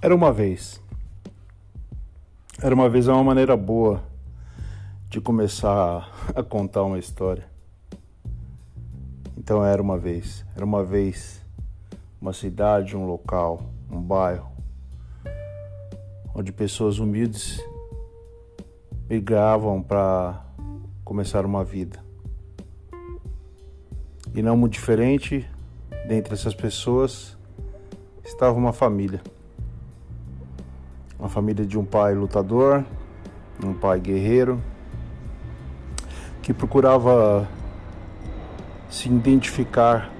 Era uma vez. Era uma vez é uma maneira boa de começar a contar uma história. Então era uma vez. Era uma vez uma cidade, um local, um bairro onde pessoas humildes migravam para começar uma vida. E não muito diferente, dentre essas pessoas estava uma família uma família de um pai lutador, um pai guerreiro, que procurava se identificar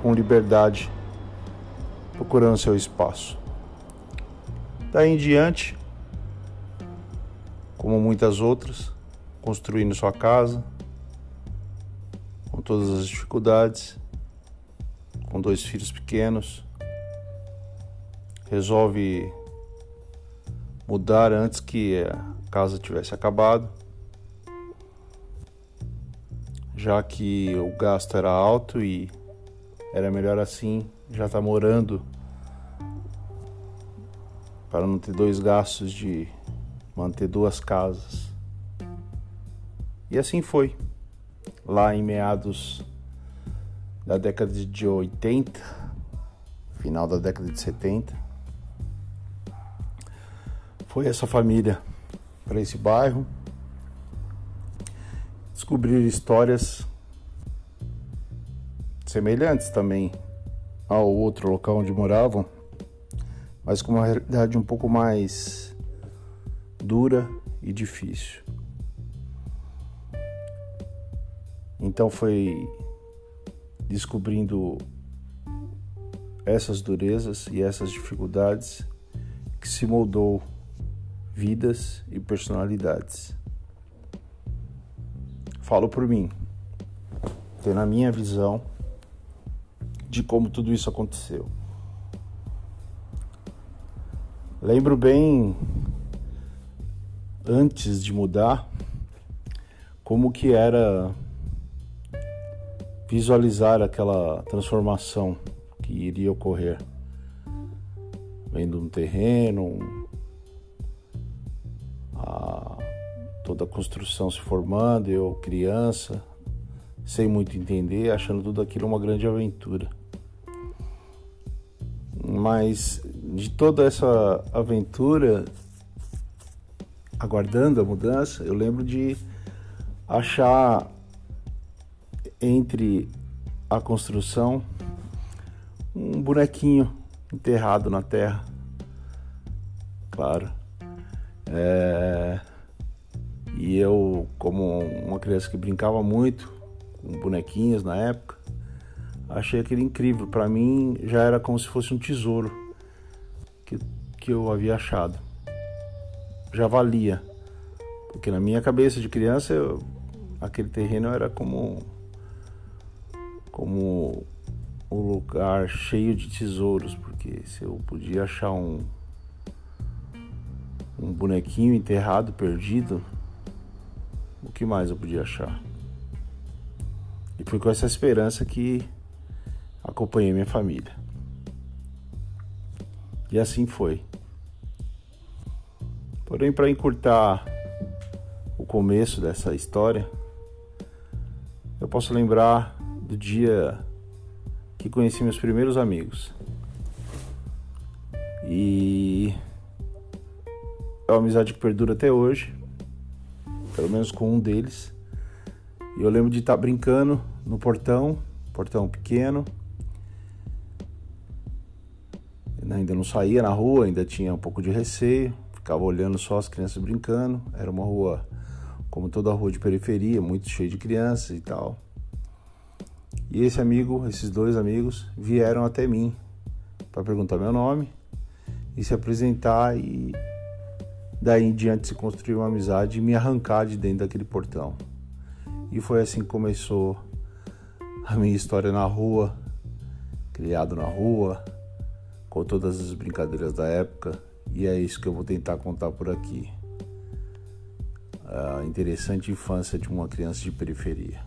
com liberdade, procurando seu espaço. Daí em diante, como muitas outras, construindo sua casa, com todas as dificuldades, com dois filhos pequenos, resolve mudar antes que a casa tivesse acabado, já que o gasto era alto e era melhor assim, já tá morando para não ter dois gastos de manter duas casas. E assim foi. Lá em meados da década de 80, final da década de 70, foi essa família para esse bairro, descobrir histórias semelhantes também ao outro local onde moravam, mas com uma realidade um pouco mais dura e difícil. Então foi descobrindo essas durezas e essas dificuldades que se moldou vidas e personalidades. Falo por mim, tendo a minha visão de como tudo isso aconteceu. Lembro bem antes de mudar como que era visualizar aquela transformação que iria ocorrer vendo um terreno, toda a construção se formando, eu criança, sem muito entender, achando tudo aquilo uma grande aventura. Mas de toda essa aventura, aguardando a mudança, eu lembro de achar entre a construção um bonequinho enterrado na terra. Claro. É e eu, como uma criança que brincava muito com bonequinhos na época, achei aquele incrível. Para mim já era como se fosse um tesouro que, que eu havia achado. Já valia. Porque na minha cabeça de criança eu, aquele terreno era como como um lugar cheio de tesouros, porque se eu podia achar um um bonequinho enterrado, perdido, o que mais eu podia achar? E foi com essa esperança que acompanhei minha família. E assim foi. Porém, para encurtar o começo dessa história, eu posso lembrar do dia que conheci meus primeiros amigos. E é uma amizade que perdura até hoje pelo menos com um deles. E eu lembro de estar brincando no portão, portão pequeno. Ainda não saía na rua, ainda tinha um pouco de receio, ficava olhando só as crianças brincando. Era uma rua, como toda rua de periferia, muito cheia de crianças e tal. E esse amigo, esses dois amigos, vieram até mim para perguntar meu nome e se apresentar e Daí em diante se construiu uma amizade e me arrancar de dentro daquele portão. E foi assim que começou a minha história na rua, criado na rua, com todas as brincadeiras da época, e é isso que eu vou tentar contar por aqui. A interessante infância de uma criança de periferia.